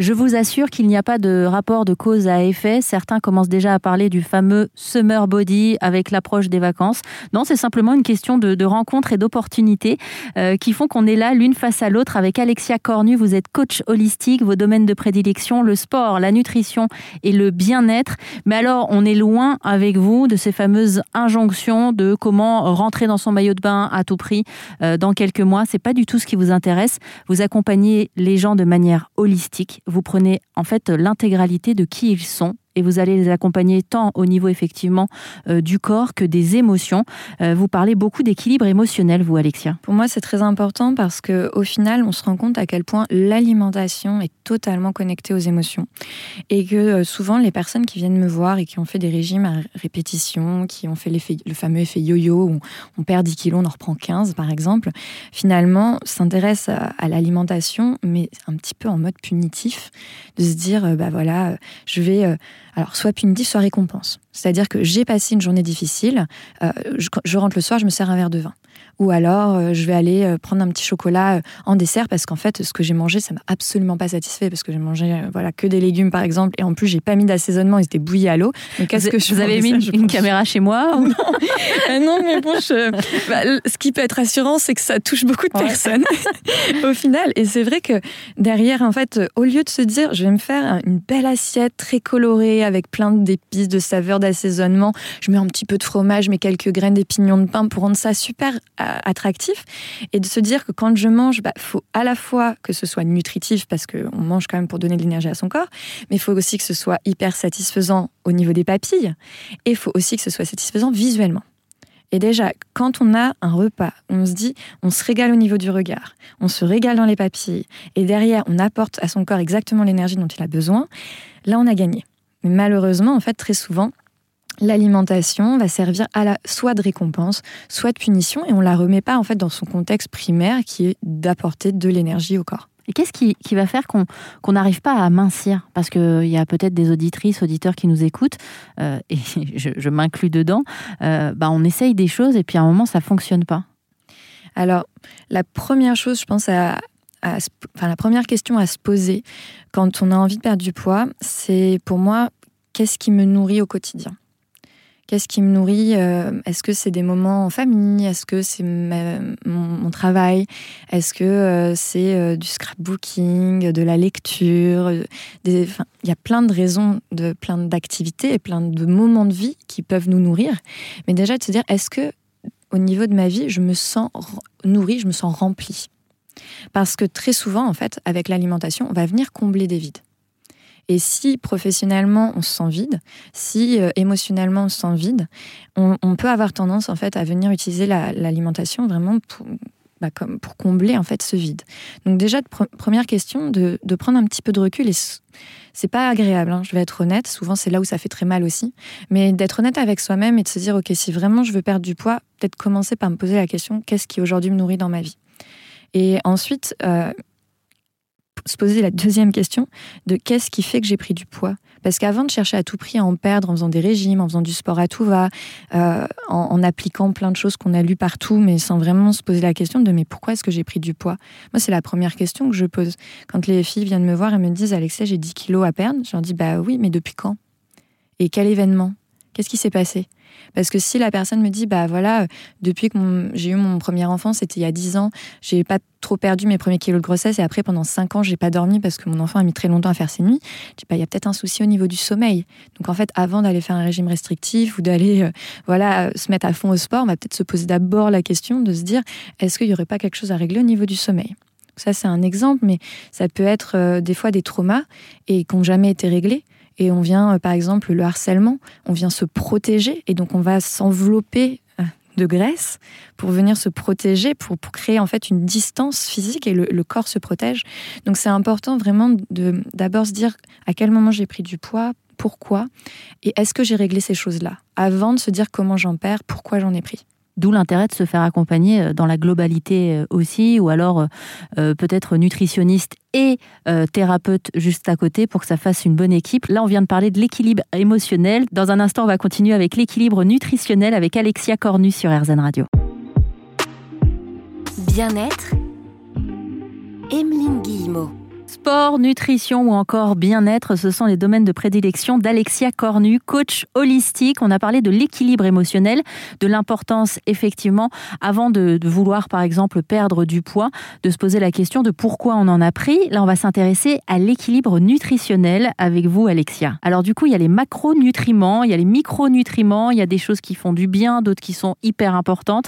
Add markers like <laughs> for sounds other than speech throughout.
Je vous assure qu'il n'y a pas de rapport de cause à effet. Certains commencent déjà à parler du fameux summer body avec l'approche des vacances. Non, c'est simplement une question de, de rencontre et d'opportunité euh, qui font qu'on est là l'une face à l'autre avec Alexia Cornu. Vous êtes coach holistique, vos domaines de prédilection, le sport, la nutrition et le bien-être. Mais alors, on est loin avec vous de ces fameuses injonctions de comment rentrer dans son maillot de bain à tout prix euh, dans quelques mois. C'est pas du tout ce qui vous intéresse. Vous accompagnez les gens de manière holistique vous prenez en fait l'intégralité de qui ils sont et vous allez les accompagner tant au niveau effectivement euh, du corps que des émotions. Euh, vous parlez beaucoup d'équilibre émotionnel, vous, Alexia. Pour moi, c'est très important parce que au final, on se rend compte à quel point l'alimentation est totalement connectée aux émotions et que euh, souvent les personnes qui viennent me voir et qui ont fait des régimes à répétition, qui ont fait le fameux effet yo-yo où on perd 10 kilos, on en reprend 15 par exemple, finalement s'intéressent à, à l'alimentation, mais un petit peu en mode punitif, de se dire bah voilà, je vais alors, soit punitif, soit récompense. C'est-à-dire que j'ai passé une journée difficile, euh, je, rentre le soir, je me sers un verre de vin. Ou alors, euh, je vais aller euh, prendre un petit chocolat euh, en dessert parce qu'en fait, ce que j'ai mangé, ça m'a absolument pas satisfait parce que j'ai mangé voilà que des légumes par exemple et en plus j'ai pas mis d'assaisonnement, ils étaient bouillis à l'eau. Donc qu'est-ce que je vous avez mis une, caméra chez moi <laughs> non. non, mais bon, bah, ce qui peut être rassurant, c'est que ça touche beaucoup de personnes <laughs> au final. Et c'est vrai que derrière, en fait, au lieu de se dire, je vais me faire une belle assiette très colorée avec plein d'épices, de saveurs, d'assaisonnement, je mets un petit peu de fromage, je mets quelques graines d'épignons de pain pour rendre ça super attractif et de se dire que quand je mange, il bah, faut à la fois que ce soit nutritif parce qu'on mange quand même pour donner de l'énergie à son corps, mais il faut aussi que ce soit hyper satisfaisant au niveau des papilles et il faut aussi que ce soit satisfaisant visuellement. Et déjà, quand on a un repas, on se dit, on se régale au niveau du regard, on se régale dans les papilles, et derrière, on apporte à son corps exactement l'énergie dont il a besoin, là, on a gagné. Mais malheureusement, en fait, très souvent, l'alimentation va servir à la, soit de récompense, soit de punition, et on la remet pas en fait dans son contexte primaire qui est d'apporter de l'énergie au corps. Et qu'est-ce qui, va faire qu'on n'arrive pas à mincir? Parce qu'il y a peut-être des auditrices, auditeurs qui nous écoutent, euh, et <laughs> je, m'inclus dedans, euh, bah on essaye des choses et puis à un moment, ça fonctionne pas. Alors, la première chose, je pense, à, enfin, la première question à se poser quand on a envie de perdre du poids, c'est pour moi, qu'est-ce qui me nourrit au quotidien? Qu'est-ce qui me nourrit euh, Est-ce que c'est des moments en famille Est-ce que c'est mon, travail Est-ce que euh, c'est euh, du scrapbooking, de la lecture Il y a plein de raisons, de plein d'activités et plein de moments de vie qui peuvent nous nourrir. Mais déjà de se dire, est-ce que au niveau de ma vie, je me sens nourrie, je me sens remplie? Parce que très souvent, en fait, avec l'alimentation, on va venir combler des vides. Et si professionnellement on se sent vide, si euh, émotionnellement on se sent vide, on, peut avoir tendance en fait à venir utiliser l'alimentation vraiment pour, bah, pour combler en fait ce vide. Donc déjà, première question, de, prendre un petit peu de recul et c'est pas agréable, hein, je vais être honnête, souvent c'est là où ça fait très mal aussi, mais d'être honnête avec soi-même et de se dire, ok, si vraiment je veux perdre du poids, peut-être commencer par me poser la question, qu'est-ce qui aujourd'hui me nourrit dans ma vie? Et ensuite, euh, se poser la deuxième question de qu'est-ce qui fait que j'ai pris du poids? Parce qu'avant de chercher à tout prix à en perdre en faisant des régimes, en faisant du sport à tout va, euh, en, appliquant plein de choses qu'on a lues partout, mais sans vraiment se poser la question de mais pourquoi est-ce que j'ai pris du poids? Moi, c'est la première question que je pose. Quand les filles viennent me voir et me disent Alexia, j'ai 10 kilos à perdre, je leur dis bah oui, mais depuis quand? Et quel événement? Qu'est-ce qui s'est passé? Parce que si la personne me dit, bah voilà, depuis que j'ai eu mon premier enfant, c'était il y a 10 ans, j'ai pas trop perdu mes premiers kilos de grossesse et après pendant 5 ans, j'ai pas dormi parce que mon enfant a mis très longtemps à faire ses nuits, je dis, bah il y a peut-être un souci au niveau du sommeil. Donc en fait, avant d'aller faire un régime restrictif ou d'aller, euh, voilà, se mettre à fond au sport, on va peut-être se poser d'abord la question de se dire, est-ce qu'il y aurait pas quelque chose à régler au niveau du sommeil? Ça, c'est un exemple, mais ça peut être euh, des fois des traumas et qui n'ont jamais été réglés et on vient, euh, par exemple, le harcèlement, on vient se protéger et donc on va s'envelopper euh, de graisse pour venir se protéger, pour, créer en fait une distance physique et le, corps se protège. Donc c'est important vraiment de d'abord se dire à quel moment j'ai pris du poids, pourquoi et est-ce que j'ai réglé ces choses-là avant de se dire comment j'en perds, pourquoi j'en ai pris. D'où l'intérêt de se faire accompagner euh, dans la globalité euh, aussi, ou alors euh, peut-être nutritionniste et thérapeute juste à côté pour que ça fasse une bonne équipe. Là, on vient de parler de l'équilibre émotionnel. Dans un instant, on va continuer avec l'équilibre nutritionnel avec Alexia Cornu sur RZN Radio. Bien-être, Emeline Guillemot. Sport, nutrition ou encore bien-être, ce sont les domaines de prédilection d'Alexia Cornu, coach holistique. On a parlé de l'équilibre émotionnel, de l'importance effectivement, avant de, vouloir par exemple perdre du poids, de se poser la question de pourquoi on en a pris. Là, on va s'intéresser à l'équilibre nutritionnel avec vous, Alexia. Alors du coup, il y a les macronutriments, il y a les micronutriments, il y a des choses qui font du bien, d'autres qui sont hyper importantes.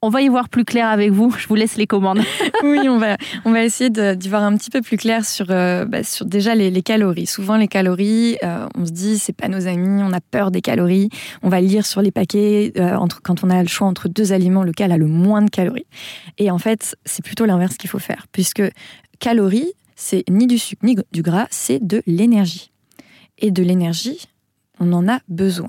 On va y voir plus clair avec vous. Je vous laisse les commandes. <laughs> oui, on va, on va essayer d'y voir un petit peu plus clair sur, euh, bah, sur déjà les, calories. Souvent, les calories, euh, on se dit, c'est pas nos amis, on a peur des calories. On va lire sur les paquets, euh, entre, quand on a le choix entre deux aliments, lequel a le moins de calories. Et en fait, c'est plutôt l'inverse qu'il faut faire, puisque calories, c'est ni du sucre ni du gras, c'est de l'énergie. Et de l'énergie, on en a besoin.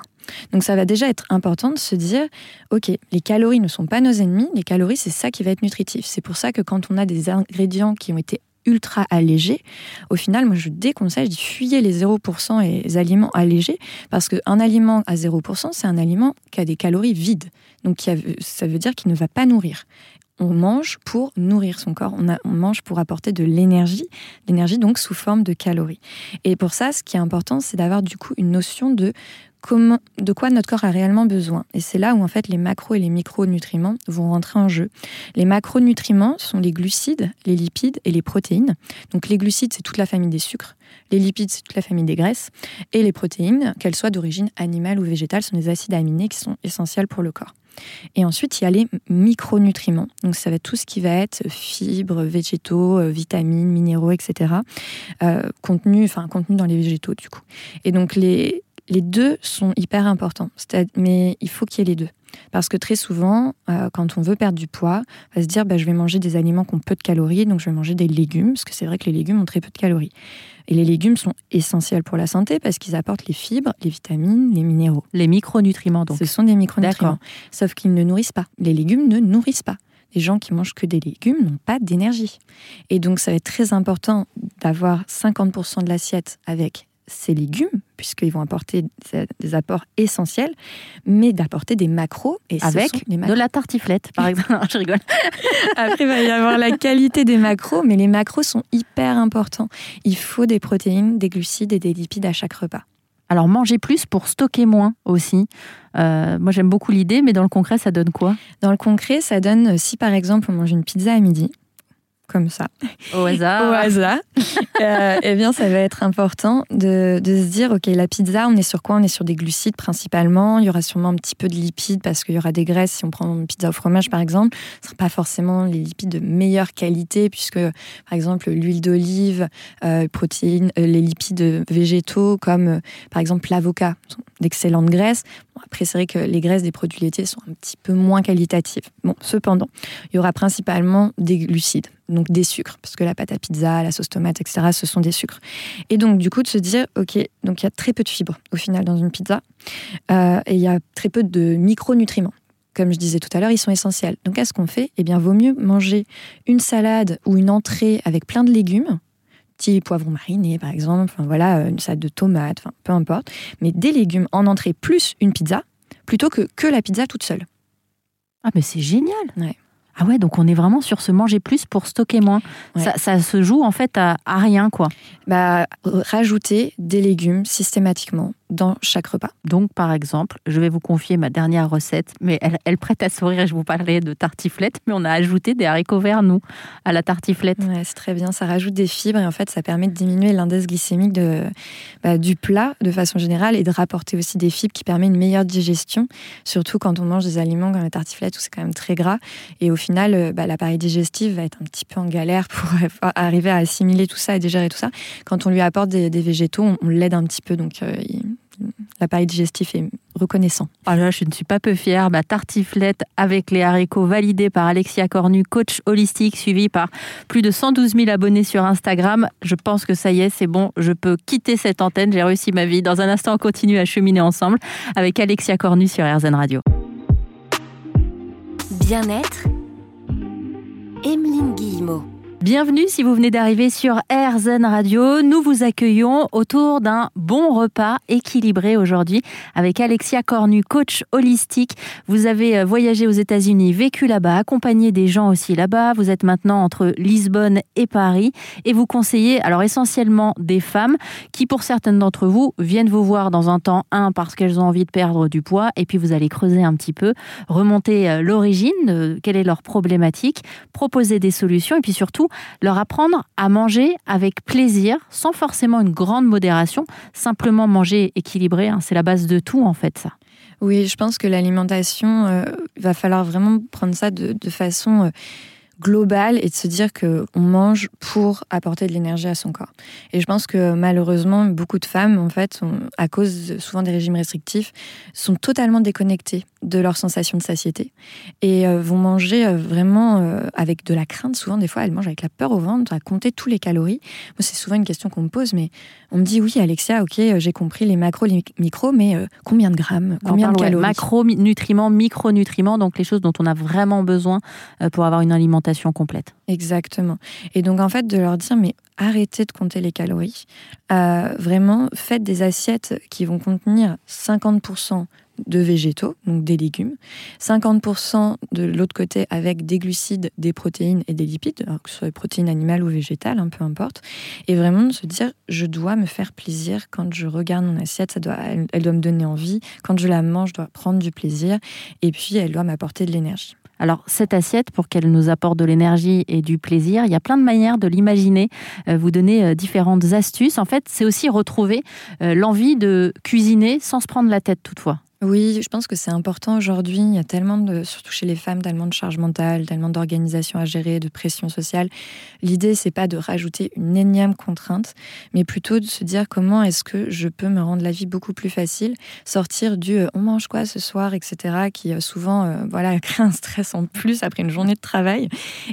Donc ça va déjà être important de se dire, ok, les calories ne sont pas nos ennemis, les calories c'est ça qui va être nutritif. C'est pour ça que quand on a des ingrédients qui ont été ultra allégés, au final, moi je déconseille, je dis fuyez les 0% et les aliments allégés, parce qu'un aliment à 0%, c'est un aliment qui a des calories vides. Donc ça veut dire qu'il ne va pas nourrir on mange pour nourrir son corps, on, mange pour apporter de l'énergie, l'énergie donc sous forme de calories. Et pour ça, ce qui est important, c'est d'avoir du coup une notion de comment, de quoi notre corps a réellement besoin. Et c'est là où en fait les macros et les micronutriments vont rentrer en jeu. Les macronutriments sont les glucides, les lipides et les protéines. Donc les glucides, c'est toute la famille des sucres. Les lipides, c'est toute la famille des graisses. Et les protéines, qu'elles soient d'origine animale ou végétale, sont des acides aminés qui sont essentiels pour le corps. Et ensuite, il y a les micronutriments. Donc, ça va être tout ce qui va être fibres, végétaux, euh, vitamines, minéraux, etc. Euh, contenu, enfin, contenu dans les végétaux, du coup. Et donc, les, les deux sont hyper importants. Mais il faut qu'il y ait les deux. Parce que très souvent, euh, quand on veut perdre du poids, on va se dire bah, je vais manger des aliments qui ont peu de calories, donc je vais manger des légumes, parce que c'est vrai que les légumes ont très peu de calories. Et les légumes sont essentiels pour la santé parce qu'ils apportent les fibres, les vitamines, les minéraux. Les micronutriments, donc. Ce sont des micronutriments. Sauf qu'ils ne nourrissent pas. Les légumes ne nourrissent pas. Les gens qui mangent que des légumes n'ont pas d'énergie. Et donc, ça va être très important d'avoir 50% de l'assiette avec ces légumes, puisqu'ils vont apporter des apports essentiels, mais d'apporter des macros. Et Avec de la tartiflette, par <laughs> exemple. je rigole. Après, il va y avoir la qualité des macros, mais les macros sont hyper importants. Il faut des protéines, des glucides et des lipides à chaque repas. Alors manger plus pour stocker moins aussi. Euh, moi j'aime beaucoup l'idée, mais dans le concret ça donne quoi? Dans le concret ça donne si par exemple on mange une pizza à midi, comme ça. Au hasard. Au hasard. <laughs> euh, eh bien, ça va être important de, de, se dire, OK, la pizza, on est sur quoi? On est sur des glucides principalement. Il y aura sûrement un petit peu de lipides parce qu'il y aura des graisses. Si on prend une pizza au fromage, par exemple, ce ne sera pas forcément les lipides de meilleure qualité puisque, par exemple, l'huile d'olive, euh, protéines, euh, les lipides végétaux comme, par exemple, l'avocat, d'excellentes graisses. Bon, après, c'est vrai que les graisses des produits laitiers sont un petit peu moins qualitatives. Bon, cependant, il y aura principalement des glucides donc des sucres, parce que la pâte à pizza, la sauce tomate, etc., ce sont des sucres. Et donc, du coup, de se dire, OK, donc il y a très peu de fibres au final dans une pizza, euh, et il y a très peu de micronutriments. Comme je disais tout à l'heure, ils sont essentiels. Donc, qu'est-ce qu'on fait Eh bien, vaut mieux manger une salade ou une entrée avec plein de légumes, petits poivrons marinés par exemple, enfin, voilà, une salade de tomates, enfin, peu importe, mais des légumes en entrée plus une pizza, plutôt que que la pizza toute seule. Ah, mais c'est génial ouais. Ah ouais, donc on est vraiment sur ce manger plus pour stocker moins. Ouais. Ça, ça, se joue en fait à, à rien, quoi. Bah, rajouter des légumes systématiquement dans chaque repas. Donc, par exemple, je vais vous confier ma dernière recette, mais elle, prête à sourire. Je vous parlerai de tartiflette, mais on a ajouté des haricots verts, nous, à la tartiflette. C'est très bien. Ça rajoute des fibres et en fait, ça permet de diminuer l'index glycémique bah, du plat de façon générale et de rapporter aussi des fibres qui permettent une meilleure digestion, surtout quand on mange des aliments comme la tartiflette où c'est quand même très gras. Et au final, bah, l'appareil digestif va être un petit peu en galère pour <laughs> arriver à assimiler tout ça et digérer tout ça. Quand on lui apporte des, végétaux, on, l'aide un petit peu. Donc, euh, l'appareil digestif est reconnaissant. Ah là, je ne suis pas peu fière. Ma tartiflette avec les haricots validée par Alexia Cornu, coach holistique, suivi par plus de 112 000 abonnés sur Instagram. Je pense que ça y est, c'est bon. Je peux quitter cette antenne. J'ai réussi ma vie. Dans un instant, on continue à cheminer ensemble avec Alexia Cornu sur RZN Radio. Bien-être, Emeline Guillemot. Bienvenue si vous venez d'arriver sur RZN Radio. Nous vous accueillons autour d'un bon repas équilibré aujourd'hui avec Alexia Cornu, coach holistique. Vous avez euh, voyagé aux États-Unis, vécu là-bas, accompagné des gens aussi là-bas. Vous êtes maintenant entre Lisbonne et Paris et vous conseillez alors essentiellement des femmes qui pour certaines d'entre vous viennent vous voir dans un temps un parce qu'elles ont envie de perdre du poids et puis vous allez creuser un petit peu, remonter euh, l'origine, quelle est leur problématique, proposer des solutions et puis surtout leur apprendre à manger avec plaisir, sans forcément une grande modération, simplement manger équilibré, hein, c'est la base de tout en fait ça. Oui, je pense que l'alimentation, il euh, va falloir vraiment prendre ça de, façon... Euh, global et de se dire que on mange pour apporter de l'énergie à son corps. Et je pense que malheureusement, beaucoup de femmes, en fait, à cause souvent des régimes restrictifs, sont totalement déconnectées de leur sensation de satiété et euh, vont manger euh, vraiment euh, avec de la crainte. Souvent, des fois, elles mangent avec la peur au ventre, à compter tous les calories. Moi, c'est souvent une question qu'on me pose, mais on me dit oui, Alexia, ok, j'ai compris les macros, les micros, mais combien de grammes, combien de calories? Macro, nutriments, micronutriments, donc les choses dont on a vraiment besoin pour avoir une alimentation complète. Exactement. Et donc en fait de leur dire mais arrêtez de compter les calories. Euh, vraiment faites des assiettes qui vont contenir 50% de végétaux, donc des légumes, 50% de l'autre côté avec des glucides, des protéines et des lipides, que ce soit des protéines animales ou végétales, hein, peu importe, et vraiment de se dire je dois me faire plaisir quand je regarde mon assiette, ça doit, elle doit me donner envie, quand je la mange, je dois prendre du plaisir, et puis elle doit m'apporter de l'énergie. Alors cette assiette, pour qu'elle nous apporte de l'énergie et du plaisir, il y a plein de manières de l'imaginer, euh, vous donner euh, différentes astuces. En fait, c'est aussi retrouver euh, l'envie de cuisiner sans se prendre la tête toutefois. Oui, je pense que c'est important aujourd'hui. Il y a tellement de, surtout chez les femmes, tellement de charge mentale, tellement d'organisation à gérer, de pression sociale. L'idée, c'est pas de rajouter une énième contrainte, mais plutôt de se dire comment est-ce que je peux me rendre la vie beaucoup plus facile, sortir du euh, on mange quoi ce soir, etc., qui euh, souvent, euh, voilà, <laughs> crée un stress en plus après une journée de travail.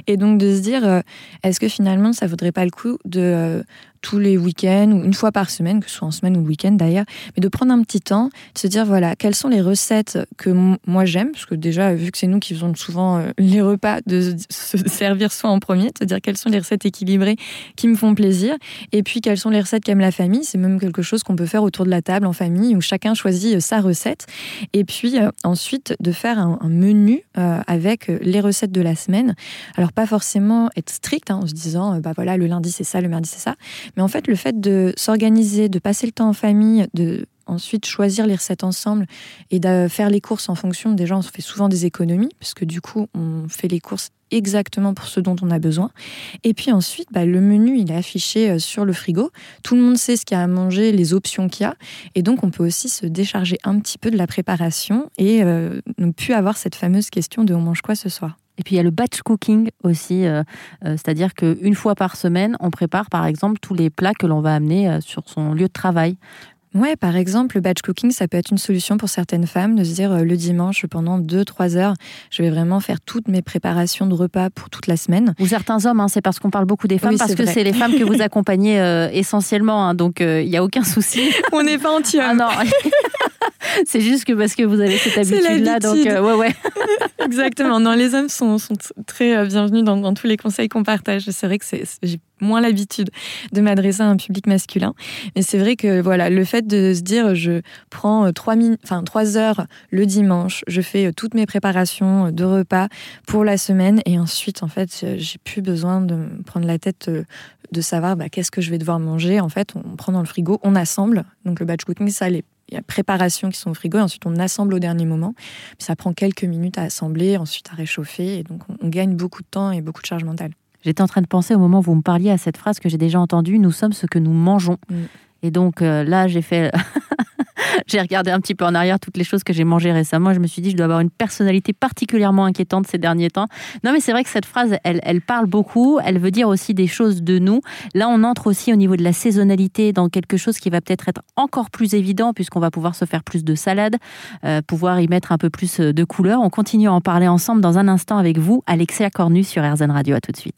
Et donc de se dire, est-ce que finalement, ça vaudrait pas le coup de tous les week-ends ou une fois par semaine, que ce soit en semaine ou le week-end d'ailleurs, mais de prendre un petit temps, de se dire voilà, quelles sont les recettes que moi j'aime, parce que déjà, vu que c'est nous qui faisons souvent euh, <laughs> les repas, de se servir soi en premier, de se dire quelles sont les recettes équilibrées qui me font plaisir, et puis quelles sont les recettes qu'aime la famille, c'est même quelque chose qu'on peut faire autour de la table en famille, où chacun choisit euh, sa recette, et puis euh, ensuite de faire un, menu avec les recettes de la semaine. Alors pas forcément être strict hein, en se disant, bah voilà, le lundi c'est ça, le mardi c'est ça, mais en fait, le fait de s'organiser, de passer le temps en famille, de ensuite choisir les recettes ensemble et de faire les courses en fonction. Déjà, on fait souvent des économies, parce que du coup, on fait les courses exactement pour ce dont on a besoin. Et puis ensuite, bah, le menu, il est affiché euh, sur le frigo. Tout le monde sait ce qu'il y a à manger, les options qu'il y a. Et donc, on peut aussi se décharger un petit peu de la préparation et euh, ne plus avoir cette fameuse question de on mange quoi ce soir? Et puis il y a le batch cooking aussi, euh, euh, c'est-à-dire qu'une fois par semaine, on prépare par exemple tous les plats que l'on va amener euh, sur son lieu de travail. Ouais, par exemple, le batch cooking, ça peut être une solution pour certaines femmes de se dire euh, le dimanche, pendant 2-3 heures, je vais vraiment faire toutes mes préparations de repas pour toute la semaine. Ou certains hommes, hein, c'est parce qu'on parle beaucoup des femmes, parce que c'est les femmes que vous <laughs> accompagnez euh, essentiellement, hein, donc euh, il n'y a aucun souci. On n'est pas anti ah non, <laughs> c'est juste que parce que vous avez cette <laughs> habitude-là, donc ouais, ouais. <laughs> Exactement. Non, les hommes sont, sont très bienvenus dans, dans, tous les conseils qu'on partage. C'est vrai que j'ai moins l'habitude de m'adresser à un public masculin. Mais c'est vrai que voilà, le fait de se dire je prends euh, trois, enfin, trois heures le dimanche, je fais euh, toutes mes préparations de repas pour la semaine et ensuite en fait j'ai plus besoin de me prendre la tête euh, de savoir bah, qu'est-ce que je vais devoir manger. En fait, on prend dans le frigo, on assemble. Donc le batch cooking, ça, les il y a préparation qui sont au frigo et ensuite on assemble au dernier moment. ça prend quelques minutes à assembler, ensuite à réchauffer et donc on gagne beaucoup de temps et beaucoup de charge mentale. J'étais en train de penser au moment où vous me parliez à cette phrase que j'ai déjà entendue, nous sommes ce que nous mangeons. Mm. Et donc euh, là, j'ai fait, j'ai regardé un petit peu en arrière toutes les choses que j'ai mangées récemment. Je me suis dit, je dois avoir une personnalité particulièrement inquiétante ces derniers temps. Non, mais c'est vrai que cette phrase, elle, elle parle beaucoup. Elle veut dire aussi des choses de nous. Là, on entre aussi au niveau de la saisonnalité dans quelque chose qui va peut-être être encore plus évident puisqu'on va pouvoir se faire plus de salade, euh, pouvoir y mettre un peu plus de couleurs. On continue à en parler ensemble dans un instant avec vous, Alexia Cornu sur RZN Radio. À tout de suite.